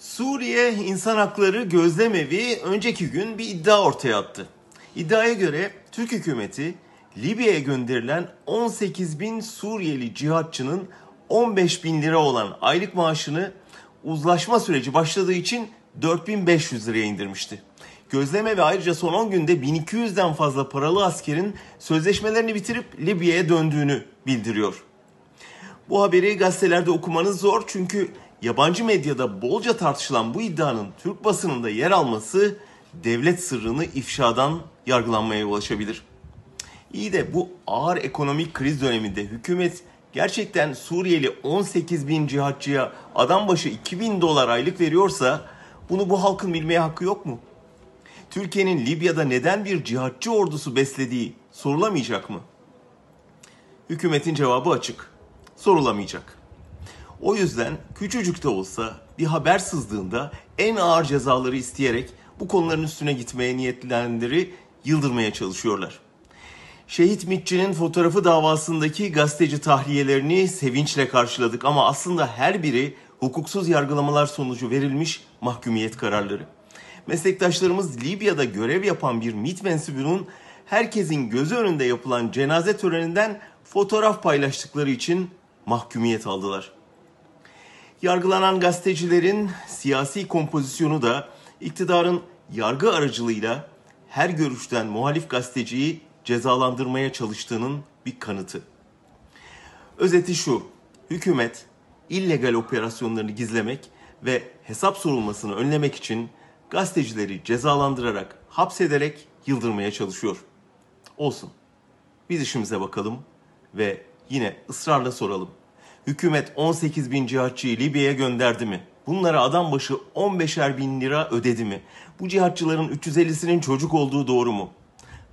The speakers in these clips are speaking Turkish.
Suriye İnsan Hakları Gözlemevi önceki gün bir iddia ortaya attı. İddiaya göre Türk hükümeti Libya'ya gönderilen 18 bin Suriyeli cihatçının 15 bin lira olan aylık maaşını uzlaşma süreci başladığı için 4500 liraya indirmişti. Gözleme ve ayrıca son 10 günde 1200'den fazla paralı askerin sözleşmelerini bitirip Libya'ya döndüğünü bildiriyor. Bu haberi gazetelerde okumanız zor çünkü yabancı medyada bolca tartışılan bu iddianın Türk basınında yer alması devlet sırrını ifşadan yargılanmaya ulaşabilir. İyi de bu ağır ekonomik kriz döneminde hükümet gerçekten Suriyeli 18 bin cihatçıya adam başı 2000 dolar aylık veriyorsa bunu bu halkın bilmeye hakkı yok mu? Türkiye'nin Libya'da neden bir cihatçı ordusu beslediği sorulamayacak mı? Hükümetin cevabı açık. Sorulamayacak. O yüzden küçücük de olsa bir haber sızdığında en ağır cezaları isteyerek bu konuların üstüne gitmeye niyetlenenleri yıldırmaya çalışıyorlar. Şehit Mitçi'nin fotoğrafı davasındaki gazeteci tahliyelerini sevinçle karşıladık ama aslında her biri hukuksuz yargılamalar sonucu verilmiş mahkumiyet kararları. Meslektaşlarımız Libya'da görev yapan bir MİT mensubunun herkesin gözü önünde yapılan cenaze töreninden fotoğraf paylaştıkları için mahkumiyet aldılar. Yargılanan gazetecilerin siyasi kompozisyonu da iktidarın yargı aracılığıyla her görüşten muhalif gazeteciyi cezalandırmaya çalıştığının bir kanıtı. Özeti şu, hükümet illegal operasyonlarını gizlemek ve hesap sorulmasını önlemek için gazetecileri cezalandırarak, hapsederek yıldırmaya çalışıyor. Olsun. Biz işimize bakalım ve yine ısrarla soralım. Hükümet 18 bin cihatçıyı Libya'ya gönderdi mi? Bunlara adam başı 15'er bin lira ödedi mi? Bu cihatçıların 350'sinin çocuk olduğu doğru mu?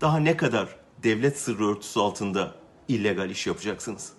Daha ne kadar devlet sırrı örtüsü altında illegal iş yapacaksınız?